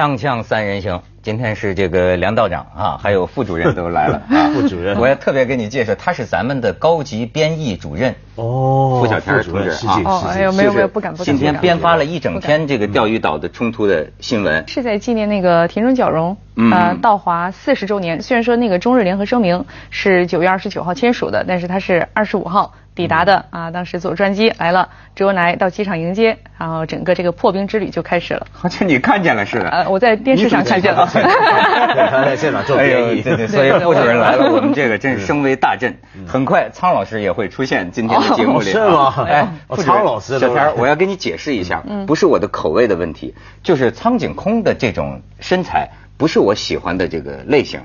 锵锵三人行，今天是这个梁道长啊，还有副主任都来了 啊。副主任我要特别给你介绍，他是咱们的高级编译主任。哦付小天同志啊是敬哦哎呦。没有没有不敢不敢今天编发了一整天这个钓鱼岛的冲突的新闻。是在纪念那个田中角荣，嗯呃，道华四十周年。虽然说那个中日联合声明是九月二十九号签署的，但是他是二十五号抵达的啊。当时坐专机来了，周恩来到机场迎接，然后整个这个破冰之旅就开始了。好像你看见了似的。呃，我在电视上看见了。对他在现场做哎编译，对对，所以副主任来了，我们这个真是声威大振。很快，苍老师也会出现今天的节目里。哦是吗哎，苍老师小田，我要跟你解释一下，不是我的口味的问题，就是苍井空的这种身材不是我喜欢的这个类型。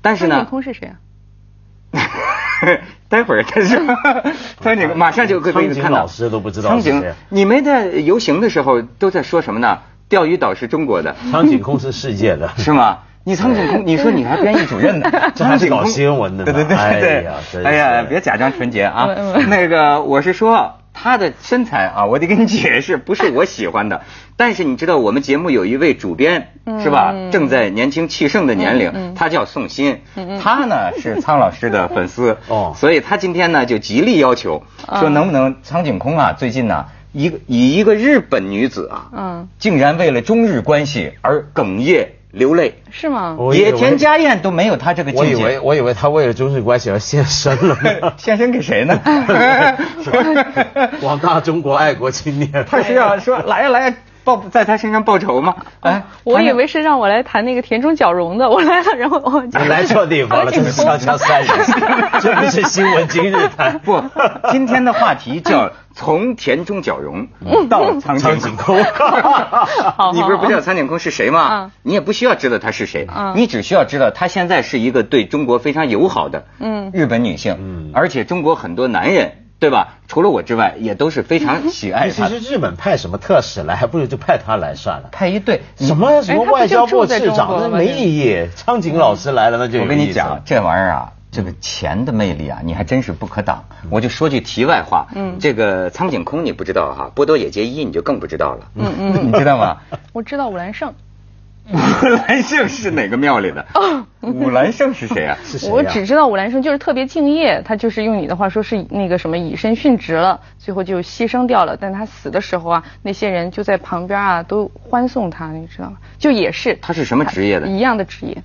但是呢苍井，空是谁啊？待会儿他说，苍井空马上就可以看到。老师都不知道苍井你们在游行的时候都在说什么呢？钓鱼岛是中国的。苍井空是世界的，是吗？你苍井空，你说你还编译主任呢，这还是搞新闻的对对对对哎呀哎呀，别假装纯洁啊。那个我是说他的身材啊，我得跟你解释，不是我喜欢的。但是你知道我们节目有一位主编是吧？正在年轻气盛的年龄，他叫宋鑫，他呢是苍老师的粉丝哦。所以他今天呢就极力要求说能不能苍井空啊，最近呢。一个以一个日本女子啊，嗯。竟然为了中日关系而哽咽流泪，是吗？野田佳彦都没有他这个境界。我以为我以为他为了中日关系而献身了。献身给谁呢？广大中国爱国青年，他是要说来呀来呀报在他身上报仇吗？哎，我以为是让我来谈那个田中角荣的，我来了，然后我你来错地方了，这是锵锵三人，这不是新闻今日谈。不，今天的话题叫从田中角荣到苍井苍井空 好你不是不知道苍井空是谁吗嗯？你也不需要知道他是谁嗯，你只需要知道他现在是一个对中国非常友好的嗯日本女性嗯，而且中国很多男人对吧？除了我之外，也都是非常喜爱他其实。日本派什么特使来，还不如就派他来算了。派一队，什么什么外交部长，那没意义。苍井老师来了，那就我跟你讲，这玩意儿啊，这个钱的魅力啊，你还真是不可挡。我就说句题外话，嗯这个苍井空你不知道哈，波多野结衣你就更不知道了，嗯嗯 你知道吗？我知道武兰胜。武兰胜是哪个庙里的？武兰胜是谁啊？是谁啊我只知道武兰胜就是特别敬业，他就是用你的话说是那个什么以身殉职了，最后就牺牲掉了。但他死的时候啊，那些人就在旁边啊都欢送他，你知道吗？就也是他是什么职业的一样的职业。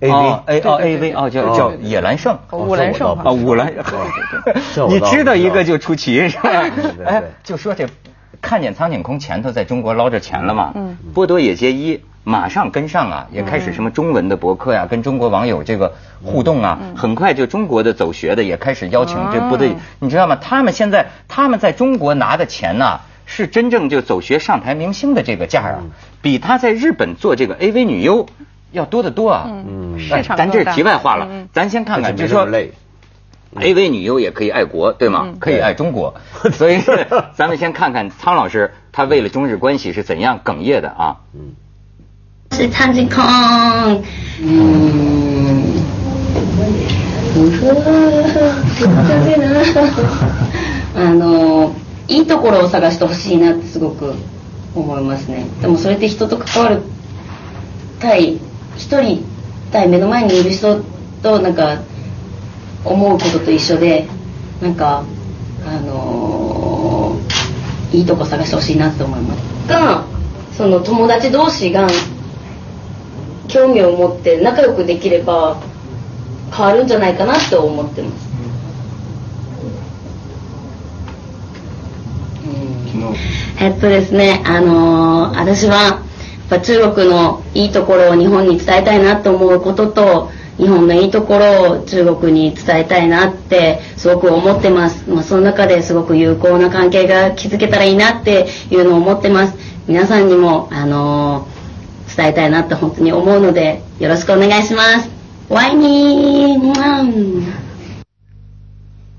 A 哦 V，A 哦对 A 对 V 哦，叫哦叫野兰胜。哦武兰胜啊，武兰，你知道一个就出奇是吧哎，就说这看见苍井空前头在中国捞着钱了嘛，嗯波多野结衣马上跟上啊，也开始什么中文的博客呀，跟中国网友这个互动啊，很快就中国的走学的也开始邀请这部队嗯，你知道吗？他们现在他们在中国拿的钱呐。是真正就走学上台明星的这个价啊，比他在日本做这个 AV 女优要多得多啊。嗯。市哎咱这是题外话了嗯，咱先看看，而就说 AV 女优也可以爱国，对吗？嗯。可以爱中国，所以咱们先看看苍老师他为了中日关系是怎样哽咽的啊？是苍井空。嗯。あのいいところを探してほしいなってすごく思いますね。でもそれって人と関わる対一人対目の前にいる人となんか思うことと一緒でなんかあのいいとこ探してほしいなって思います。がその友達同士が興味を持って仲良くできれば変わるんじゃないかなって思ってます。えっとですね、あのー私はやっぱ中国のいいところを日本に伝えたいなと思うことと日本のいいところを中国に伝えたいなってすごく思ってます、まあ、その中ですごく有効な関係が築けたらいいなっていうのを思ってます。皆さんにも、あのー伝えたいなって本当に思うのでよろしくお願いしますワイニーうん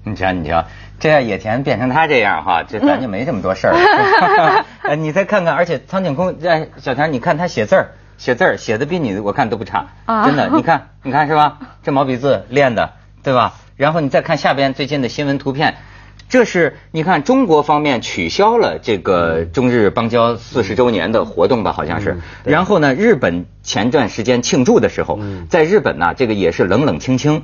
你瞧，你瞧，这样野田变成他这样哈，这咱就没这么多事儿。呃，你再看看，而且苍井空，哎，小田，你看他写字儿，写字儿写的比你我看都不差，啊真的，你看，你看是吧？这毛笔字练的，对吧？然后你再看下边最近的新闻图片。 这是你看中国方面取消了这个中日邦交四十周年的活动吧，好像是。然后呢，日本前段时间庆祝的时候，在日本呢，这个也是冷冷清清。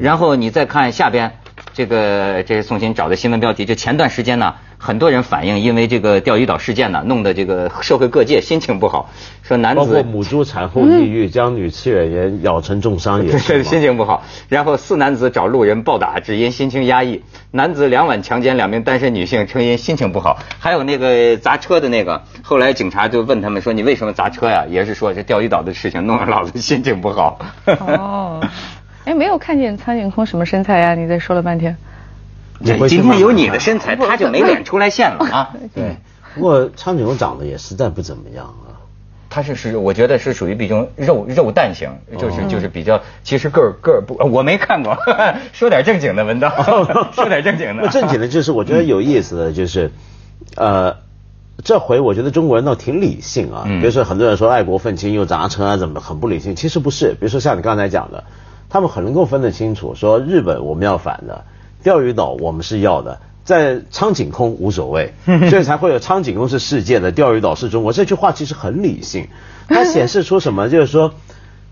然后你再看下边。这个这是宋鑫找的新闻标题，就前段时间呢，很多人反映，因为这个钓鱼岛事件呢，弄得这个社会各界心情不好，说男子包括母猪产后抑郁，将女饲养员咬成重伤也是 心情不好。然后四男子找路人暴打，只因心情压抑。男子两晚强奸两名单身女性，称因心情不好。还有那个砸车的那个，后来警察就问他们说：“你为什么砸车呀？”也是说这钓鱼岛的事情弄得老子心情不好。哦。哎，没有看见苍井空什么身材呀？你再说了半天。今天有你的身材，他就没脸出来现了啊。对，不过苍井空长得也实在不怎么样啊。他是是，我觉得是属于比较肉肉蛋型，就是就是比较，其实个儿个儿不，我没看过。说点正经的，文道，说点正经的。正经的，就是我觉得有意思的就是，呃，这回我觉得中国人倒挺理性啊。比如说很多人说爱国愤青又砸车啊，怎么很不理性？其实不是。比如说像你刚才讲的。他们很能够分得清楚，说日本我们要反的，钓鱼岛我们是要的，在苍井空无所谓，所以才会有苍井空是世界的，钓鱼岛是中国。这句话其实很理性，它显示出什么？就是说，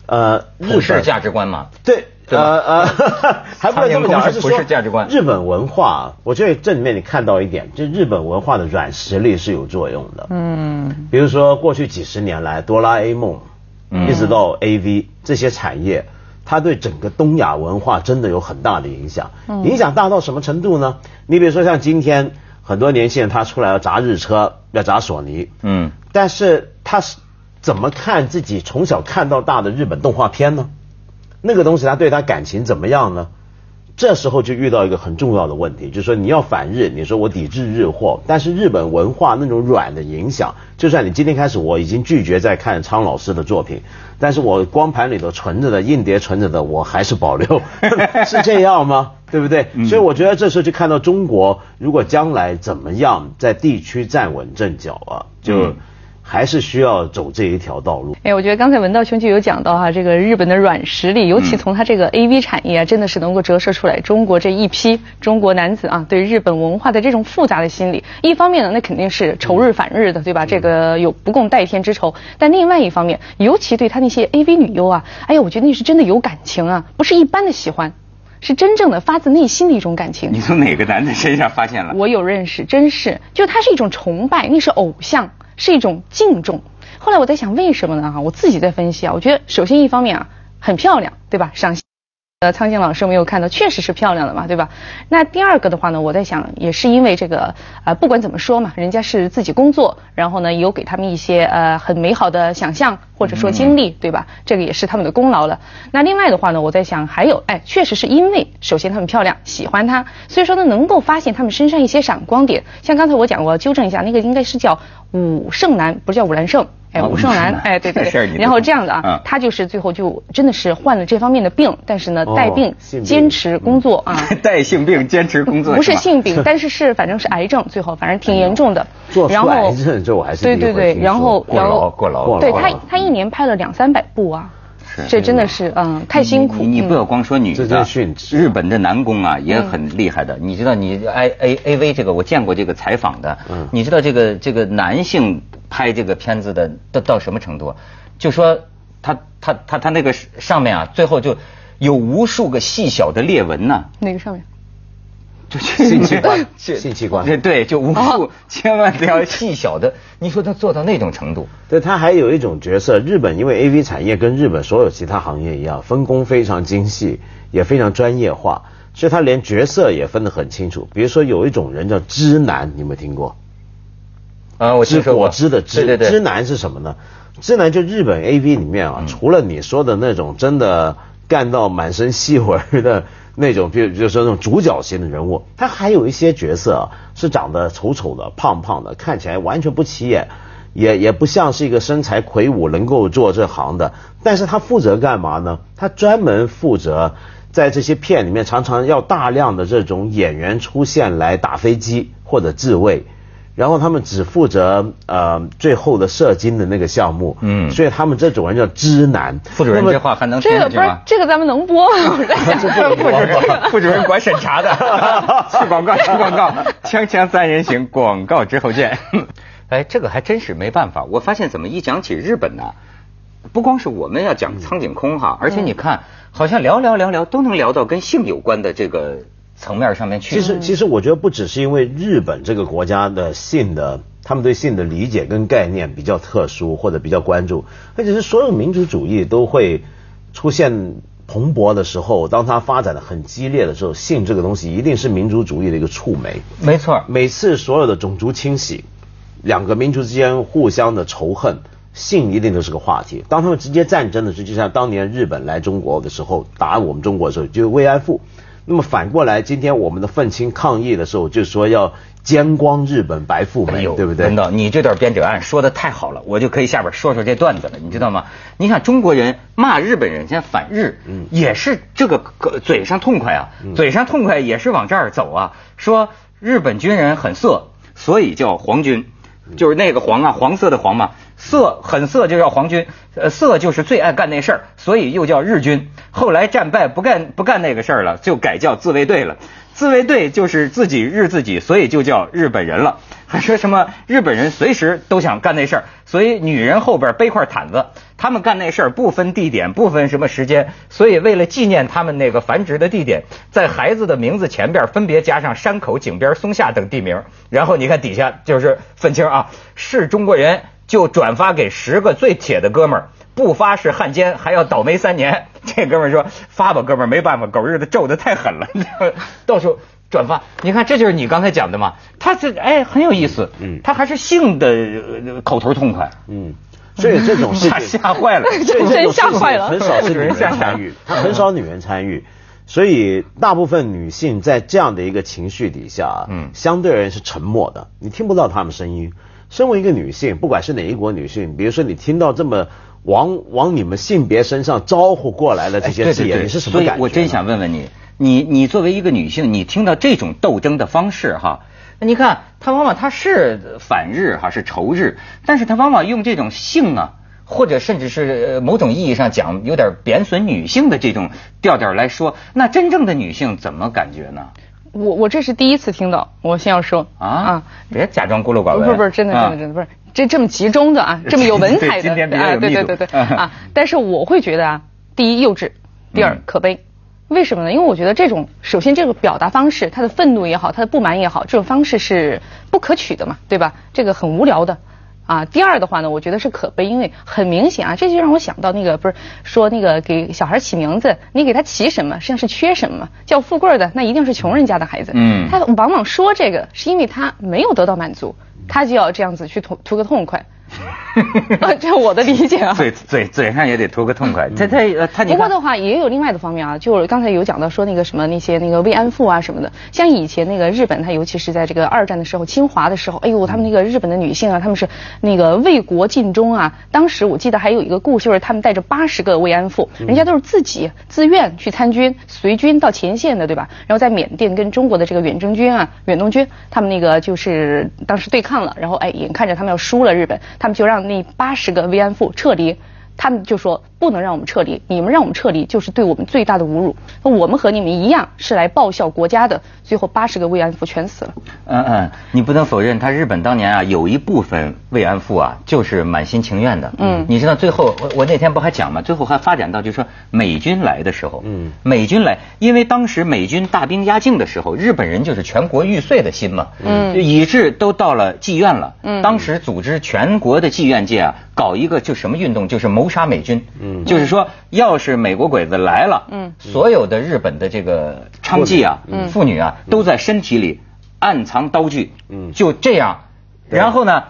呃，日本价值观嘛。对，呃呃，还不能这么讲，而是说价值观。日本文化，我觉得这里面你看到一点，就日本文化的软实力是有作用的。嗯，比如说过去几十年来，哆啦 A 梦，一直到 A V 这些产业。它对整个东亚文化真的有很大的影响，影响大到什么程度呢？你比如说像今天很多年轻人他出来要砸日车，要砸索尼，嗯，但是他是怎么看自己从小看到大的日本动画片呢？那个东西他对他感情怎么样呢？这时候就遇到一个很重要的问题，就是说你要反日，你说我抵制日货，但是日本文化那种软的影响，就算你今天开始我已经拒绝再看苍老师的作品，但是我光盘里头存着的硬碟存着的我还是保留，是这样吗？对不对？所以我觉得这时候就看到中国如果将来怎么样在地区站稳阵脚啊，就。还是需要走这一条道路。哎，我觉得刚才文道兄就有讲到哈，这个日本的软实力，尤其从他这个 A V 产业啊，真的是能够折射出来中国这一批中国男子啊，对日本文化的这种复杂的心理。一方面呢，那肯定是仇日反日的，对吧？这个有不共戴天之仇。但另外一方面，尤其对他那些 A V 女优啊，哎呀，我觉得那是真的有感情啊，不是一般的喜欢，是真正的发自内心的一种感情。你从哪个男的身上发现了？我有认识，真是，就他是一种崇拜，那是偶像。是一种敬重。后来我在想，为什么呢？哈，我自己在分析啊。我觉得，首先一方面啊，很漂亮，对吧？赏心。呃，苍井老师没有看到，确实是漂亮的嘛，对吧？那第二个的话呢，我在想，也是因为这个，呃，不管怎么说嘛，人家是自己工作，然后呢，有给他们一些呃很美好的想象或者说经历，对吧？这个也是他们的功劳了。那另外的话呢，我在想，还有，哎，确实是因为首先他们漂亮，喜欢她，所以说呢，能够发现他们身上一些闪光点。像刚才我讲过，纠正一下，那个应该是叫武胜男，不是叫武兰胜。哎，吴胜男，哎，对对对，然后这样的啊，他就是最后就真的是患了这方面的病，但是呢，带病坚持工作啊，带性病坚持工作，不是性病，但是是反正是癌症，最后反正挺严重的。然后癌症这我还是对对对，然后过劳过劳，对他他一年拍了两三百部啊，这真的是嗯太辛苦。你不要光说女的，日本的男工啊也很厉害的，你知道你 I A A V 这个我见过这个采访的，你知道这个这个男性。拍这个片子的到到什么程度？就说他他他他那个上面啊，最后就有无数个细小的裂纹呢。哪个上面？就性器官，性器官。对，就无数，千万不要细小的。你说他做到那种程度？对他还有一种角色，日本因为 A V 产业跟日本所有其他行业一样，分工非常精细，也非常专业化，所以他连角色也分得很清楚。比如说有一种人叫知男，你有没有听过？啊，我知果汁的汁，汁男是什么呢？知男就日本 A V 里面啊，除了你说的那种真的干到满身细纹的那种，比如就是那种主角型的人物，他还有一些角色啊，是长得丑丑的、胖胖的，看起来完全不起眼，也也不像是一个身材魁梧能够做这行的。但是他负责干嘛呢？他专门负责在这些片里面，常常要大量的这种演员出现来打飞机或者自卫。然后他们只负责呃最后的射精的那个项目，嗯，所以他们这种人叫知男。副主任这话还能听这个不是这个咱们能播吗？副主任副主任管审查的，去广告去广告，锵锵三人行广告之后见。哎，这个还真是没办法。我发现怎么一讲起日本呢，不光是我们要讲苍井空哈，而且你看，好像聊聊聊聊都能聊到跟性有关的这个。层面上面去，其实其实我觉得不只是因为日本这个国家的性的，他们对性的理解跟概念比较特殊或者比较关注，而且是所有民族主义都会出现蓬勃的时候，当它发展的很激烈的时候，性这个东西一定是民族主义的一个触媒。没错，每次所有的种族清洗，两个民族之间互相的仇恨，性一定都是个话题。当他们直接战争的时候，就像当年日本来中国的时候打我们中国的时候，就慰安妇。那么反过来，今天我们的愤青抗议的时候，就说要奸光日本白富美，对不对？等等，你这段编者案说的太好了，我就可以下边说说这段子了，你知道吗？你看中国人骂日本人，现在反日，也是这个嘴上痛快啊，嘴上痛快也是往这儿走啊，说日本军人很色，所以叫皇军，就是那个黄啊，黄色的黄嘛。色很色就叫皇军，呃，色就是最爱干那事儿，所以又叫日军。后来战败不干不干那个事儿了，就改叫自卫队了。自卫队就是自己日自己，所以就叫日本人了。还说什么日本人随时都想干那事儿，所以女人后边背块毯子，他们干那事儿不分地点，不分什么时间，所以为了纪念他们那个繁殖的地点，在孩子的名字前边分别加上山口、井边、松下等地名。然后你看底下就是愤青啊，是中国人。就转发给十个最铁的哥们儿，不发是汉奸，还要倒霉三年。这哥们儿说发吧，哥们儿没办法，狗日的咒的太狠了，到时候转发。你看，这就是你刚才讲的嘛，他这哎很有意思，嗯，他还是性的口头痛快，嗯，所以这种事情 吓坏了，真吓坏了，很少是女人参与，他很少女人参与，所以大部分女性在这样的一个情绪底下，嗯，相对而言是沉默的，你听不到她们声音。身为一个女性，不管是哪一国女性，比如说你听到这么往往你们性别身上招呼过来的这些字眼，你是什么感觉？所以我真想问问你，你你作为一个女性，你听到这种斗争的方式哈，那你看他往往他是反日哈，是仇日，但是他往往用这种性啊，或者甚至是某种意义上讲有点贬损女性的这种调调来说，那真正的女性怎么感觉呢？我我这是第一次听到，我先要说啊？啊，别假装孤陋寡闻，不是不是真的真的真的不是。这这么集中的啊，这么有文采的 啊，对对对对。啊，但是我会觉得啊，第一幼稚，第二可悲，为什么呢？因为我觉得这种首先这个表达方式，他的愤怒也好，他的不满也好，这种方式是不可取的嘛，对吧？这个很无聊的。啊，第二的话呢，我觉得是可悲，因为很明显啊，这就让我想到那个不是说那个给小孩起名字，你给他起什么，实际上是缺什么，叫富贵的那一定是穷人家的孩子，嗯，他往往说这个是因为他没有得到满足，他就要这样子去图图个痛快。这我的理解啊。嘴嘴嘴上也得图个痛快。他他他。不过的话，也有另外的方面啊，就是刚才有讲到说那个什么那些那个慰安妇啊什么的，像以前那个日本，他尤其是在这个二战的时候，侵华的时候，哎呦，他们那个日本的女性啊，他们是那个为国尽忠啊。当时我记得还有一个故事，就是他们带着八十个慰安妇，人家都是自己自愿去参军，随军到前线的，对吧？然后在缅甸跟中国的这个远征军啊、远东军，他们那个就是当时对抗了，然后哎，眼看着他们要输了日本。他们就让那八十个慰安妇撤离，他们就说。不能让我们撤离，你们让我们撤离就是对我们最大的侮辱。那我们和你们一样是来报效国家的，最后八十个慰安妇全死了。嗯嗯，你不能否认，他日本当年啊有一部分慰安妇啊就是满心情愿的。嗯，你知道最后我我那天不还讲吗？最后还发展到就是说美军来的时候，嗯，美军来，因为当时美军大兵压境的时候，日本人就是全国玉碎的心嘛，嗯，以致都到了妓院了。嗯，当时组织全国的妓院界啊，搞一个就什么运动，就是谋杀美军。嗯。就是说，要是美国鬼子来了，嗯，所有的日本的这个娼妓啊、妇女啊，都在身体里暗藏刀具，嗯，就这样，然后呢，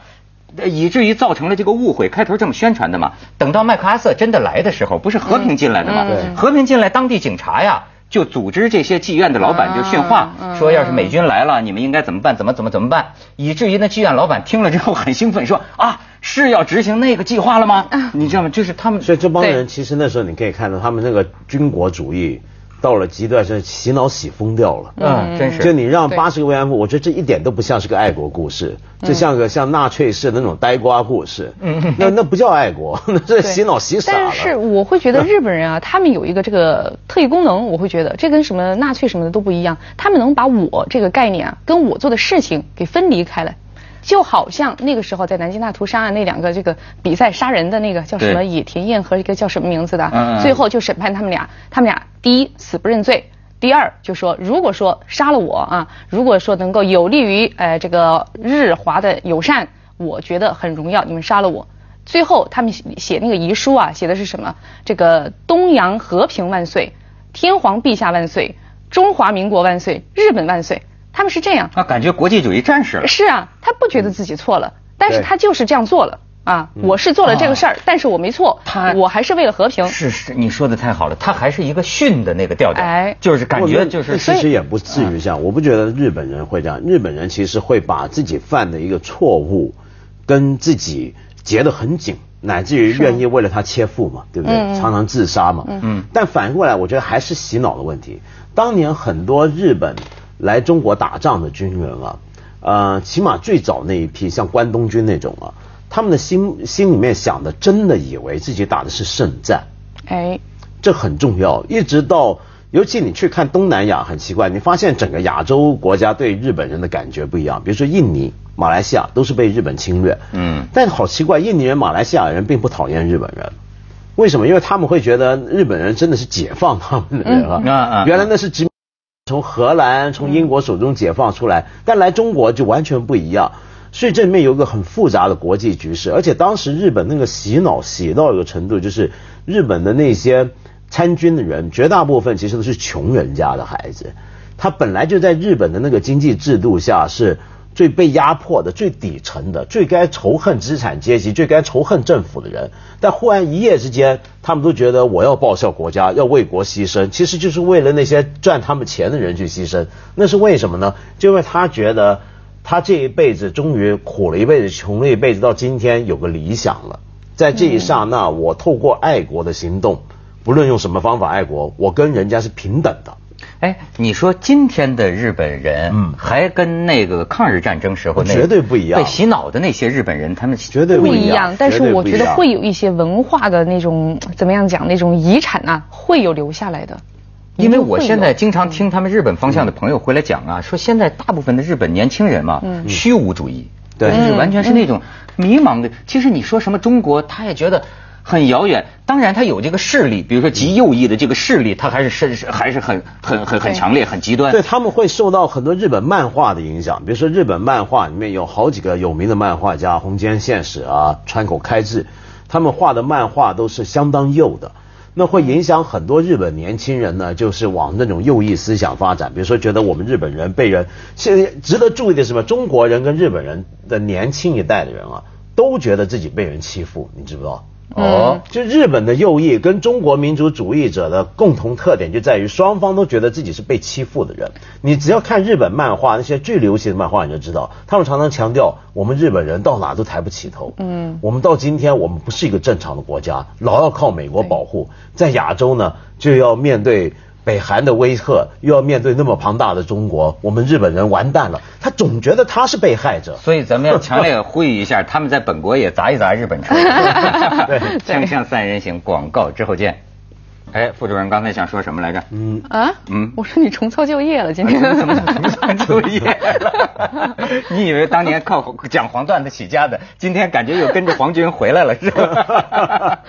以至于造成了这个误会。开头这么宣传的嘛，等到麦克阿瑟真的来的时候，不是和平进来的嘛？和平进来，当地警察呀。就组织这些妓院的老板就训话，说要是美军来了，你们应该怎么办？怎么怎么怎么办？以至于那妓院老板听了之后很兴奋，说啊是要执行那个计划了吗？你知道吗？就是他们，所以这帮人其实那时候你可以看到他们那个军国主义。到了极端是洗脑洗疯掉了。嗯，真是。就你让对八十个慰安妇，我觉得这一点都不像是个爱国故事，这像个像纳粹式的那种呆瓜故事。嗯，那那不叫爱国，那是洗脑洗傻了。但是我会觉得日本人啊，他们有一个这个特异功能，我会觉得这跟什么纳粹什么的都不一样，他们能把我这个概念啊，跟我做的事情给分离开来。就好像那个时候在南京大屠杀案那两个这个比赛杀人的那个叫什么野田彦和一个叫什么名字的嗯嗯，最后就审判他们俩，他们俩第一死不认罪，第二就说如果说杀了我啊，如果说能够有利于呃这个日华的友善，我觉得很荣耀，你们杀了我。最后他们写写那个遗书啊，写的是什么？这个东洋和平万岁，天皇陛下万岁，中华民国万岁，日本万岁。他们是这样。啊，感觉国际主义战士了。是啊，他不觉得自己错了，但是他就是这样做了啊。我是做了这个事儿，但是我没错他，我还是为了和平。是是，你说的太好了，他还是一个训的那个调调，哎就是感觉就是其实也不至于这样。我不觉得日本人会这样，日本人其实会把自己犯的一个错误跟自己结得很紧，乃至于愿意为了他切腹嘛，对不对？常常自杀嘛。嗯。但反过来，我觉得还是洗脑的问题。当年很多日本来中国打仗的军人啊，呃，起码最早那一批像关东军那种啊，他们的心心里面想的，真的以为自己打的是圣战。哎，这很重要。一直到，尤其你去看东南亚，很奇怪，你发现整个亚洲国家对日本人的感觉不一样。比如说印尼、马来西亚都是被日本侵略，嗯但好奇怪，印尼人、马来西亚人并不讨厌日本人。为什么？因为他们会觉得日本人真的是解放他们的人啊！嗯啊啊原来那是殖民从荷兰、从英国手中解放出来，但来中国就完全不一样。所以这里面有一个很复杂的国际局势，而且当时日本那个洗脑洗到一个程度，就是日本的那些参军的人，绝大部分其实都是穷人家的孩子，他本来就在日本的那个经济制度下是最被压迫的、最底层的、最该仇恨资产阶级、最该仇恨政府的人，但忽然一夜之间，他们都觉得我要报效国家，要为国牺牲，其实就是为了那些赚他们钱的人去牺牲。那是为什么呢？就因为他觉得他这一辈子终于苦了一辈子、穷了一辈子，到今天有个理想了，在这一刹那，我透过爱国的行动，不论用什么方法爱国，我跟人家是平等的。哎，你说今天的日本人，嗯。还跟那个抗日战争时候那绝对不一样。被洗脑的那些日本人，他们绝对不一样，但是我觉得会有一些文化的那种怎么样讲那种遗产啊，会有留下来的。因为我现在经常听他们日本方向的朋友回来讲啊，说现在大部分的日本年轻人嘛，嗯。虚无主义，对。就是完全是那种迷茫的。其实你说什么中国，他也觉得很遥远。当然，他有这个势力，比如说极右翼的这个势力，他还是甚是还是很很很很强烈、很极端。对，他们会受到很多日本漫画的影响，比如说日本漫画里面有好几个有名的漫画家，红间宪史啊、川口开志，他们画的漫画都是相当右的。那会影响很多日本年轻人呢，就是往那种右翼思想发展。比如说，觉得我们日本人被人，现在值得注意的是什么？中国人跟日本人的年轻一代的人啊，都觉得自己被人欺负，你知不知道？哦，就日本的右翼跟中国民族主义者的共同特点就在于双方都觉得自己是被欺负的人。你只要看日本漫画那些最流行的漫画，你就知道，他们常常强调我们日本人到哪都抬不起头。嗯，我们到今天我们不是一个正常的国家，老要靠美国保护，在亚洲呢就要面对。北韩的威吓，又要面对那么庞大的中国，我们日本人完蛋了。他总觉得他是被害者，所以咱们要强烈呼吁一下，他们在本国也砸一砸日本车。对 锵锵三人行，广告之后见。哎，副主任刚才想说什么来着？嗯，啊，嗯我说你重操旧业了，今天怎么怎么算就业了？你以为当年靠讲黄段子起家的，今天感觉又跟着皇军回来了，是吧？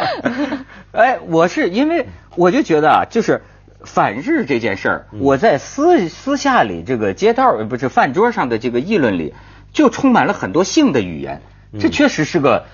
哎，我是因为我就觉得啊，就是反日这件事儿，我在私私下里这个街道不是饭桌上的这个议论里，就充满了很多性的语言，这确实是个。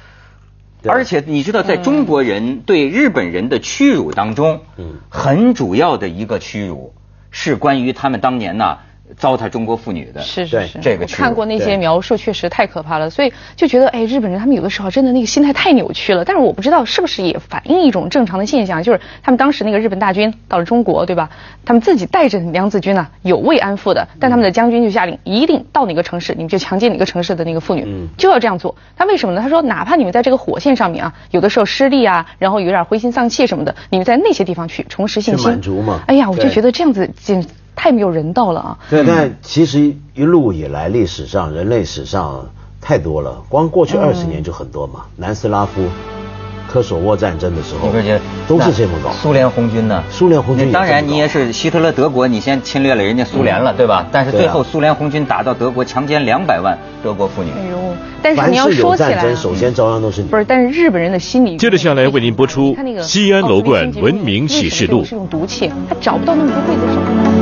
而且你知道，在中国人对日本人的屈辱当中，嗯。很主要的一个屈辱是关于他们当年呐，糟蹋中国妇女的。是是是，这个我看过那些描述，确实太可怕了。所以就觉得，哎，日本人他们有的时候真的那个心态太扭曲了。但是我不知道是不是也反映一种正常的现象，就是他们当时那个日本大军到了中国，对吧？他们自己带着娘子军呢，有慰安妇的，但他们的将军就下令，一定到哪个城市，你们就强奸哪个城市的那个妇女，就要这样做。他为什么呢？他说，哪怕你们在这个火线上面啊，有的时候失利啊，然后有点灰心丧气什么的，你们在那些地方去重拾信心，满足嘛。哎呀，我就觉得这样子简。太没有人道了啊！对，但其实一路以来，历史上、人类史上太多了，光过去二十年就很多嘛。南斯拉夫。科索沃战争的时候，你不觉得都是这么搞？苏联红军呢？苏联红军当然，你也是希特勒德国，你先侵略了人家苏联了，对吧？但是最后苏联红军打到德国，强奸两百万德国妇女。哎呦，但是你要说起来，首先遭殃都是你不是？但是日本人的心理。接着下来为您播出《西安楼冠文明启示录》。是用毒气，他找不到那么多刽子手。